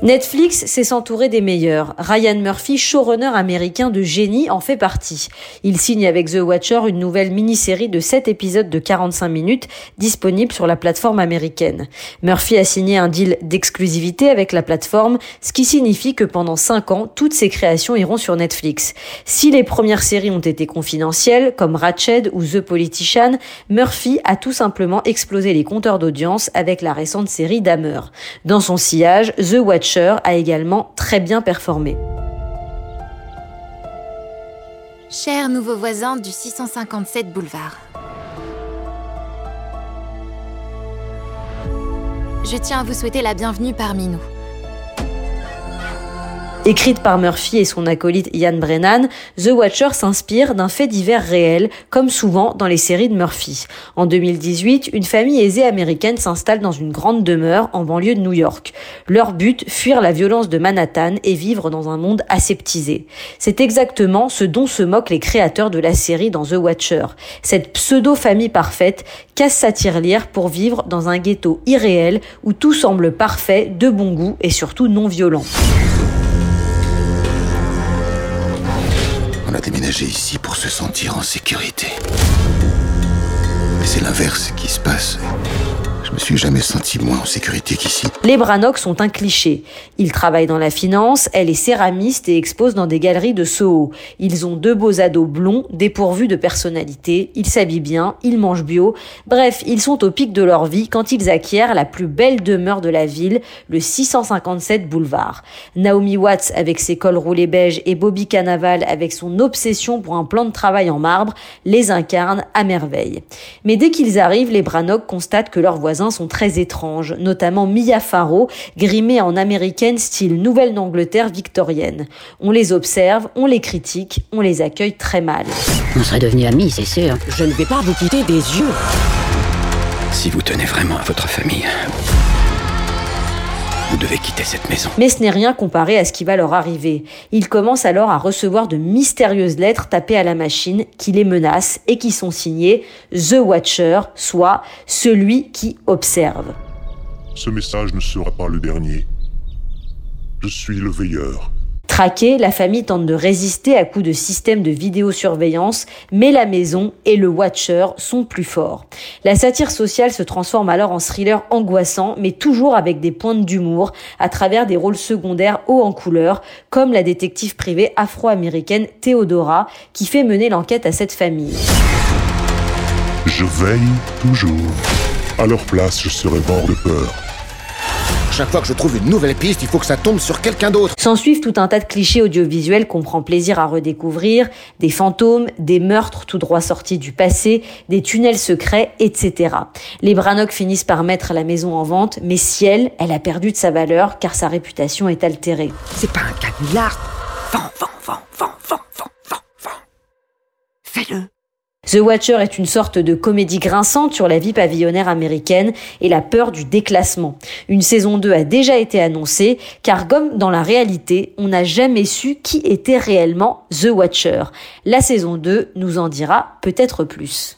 Netflix sait s'entourer des meilleurs. Ryan Murphy, showrunner américain de génie, en fait partie. Il signe avec The Watcher une nouvelle mini-série de 7 épisodes de 45 minutes disponible sur la plateforme américaine. Murphy a signé un deal d'exclusivité avec la plateforme, ce qui signifie que pendant 5 ans, toutes ses créations iront sur Netflix. Si les premières séries ont été confidentielles, comme Ratched ou The Politician, Murphy a tout simplement explosé les compteurs d'audience avec la récente série Dahmer. Dans son sillage, The Watcher a également très bien performé. Chers nouveaux voisins du 657 boulevard. Je tiens à vous souhaiter la bienvenue parmi nous. Écrite par Murphy et son acolyte Ian Brennan, The Watcher s'inspire d'un fait divers réel, comme souvent dans les séries de Murphy. En 2018, une famille aisée américaine s'installe dans une grande demeure en banlieue de New York. Leur but, fuir la violence de Manhattan et vivre dans un monde aseptisé. C'est exactement ce dont se moquent les créateurs de la série dans The Watcher. Cette pseudo-famille parfaite casse sa tirelire pour vivre dans un ghetto irréel où tout semble parfait, de bon goût et surtout non violent. On a déménagé ici pour se sentir en sécurité. Mais c'est l'inverse qui se passe. Je me suis jamais senti moins en sécurité qu'ici. Les Brannock sont un cliché. Ils travaillent dans la finance, elle est céramiste et expose dans des galeries de Soho. Ils ont deux beaux ados blonds, dépourvus de personnalité, ils s'habillent bien, ils mangent bio. Bref, ils sont au pic de leur vie quand ils acquièrent la plus belle demeure de la ville, le 657 boulevard. Naomi Watts avec ses cols roulés beige et Bobby Cannavale avec son obsession pour un plan de travail en marbre les incarnent à merveille. Mais dès qu'ils arrivent, les Brannock constatent que leurs voisins sont très étranges, notamment Mia Farrow, grimée en américaine style Nouvelle-Angleterre victorienne. On les observe, on les critique, on les accueille très mal. On serait devenus amis, c'est sûr. Je ne vais pas vous quitter des yeux. Si vous tenez vraiment à votre famille, vous devez quitter cette maison. Mais ce n'est rien comparé à ce qui va leur arriver. Ils commencent alors à recevoir de mystérieuses lettres tapées à la machine qui les menacent et qui sont signées The Watcher, soit celui qui observe. Ce message ne sera pas le dernier. Je suis le veilleur. Traquée, la famille tente de résister à coups de système de vidéosurveillance, mais la maison et le Watcher sont plus forts. La satire sociale se transforme alors en thriller angoissant, mais toujours avec des pointes d'humour, à travers des rôles secondaires hauts en couleur, comme la détective privée afro-américaine Theodora, qui fait mener l'enquête à cette famille. Je veille toujours. À leur place, je serais mort de peur. Chaque fois que je trouve une nouvelle piste, il faut que ça tombe sur quelqu'un d'autre. S'ensuivent tout un tas de clichés audiovisuels qu'on prend plaisir à redécouvrir, des fantômes, des meurtres tout droit sortis du passé, des tunnels secrets, etc. Les Brannock finissent par mettre la maison en vente, mais si elle, elle a perdu de sa valeur car sa réputation est altérée. C'est pas un canular. Vends, vends, vends, vends, vends, vends, vends, vends. Fais-le. The Watcher est une sorte de comédie grinçante sur la vie pavillonnaire américaine et la peur du déclassement. Une saison 2 a déjà été annoncée, car comme dans la réalité, on n'a jamais su qui était réellement The Watcher. La saison 2 nous en dira peut-être plus.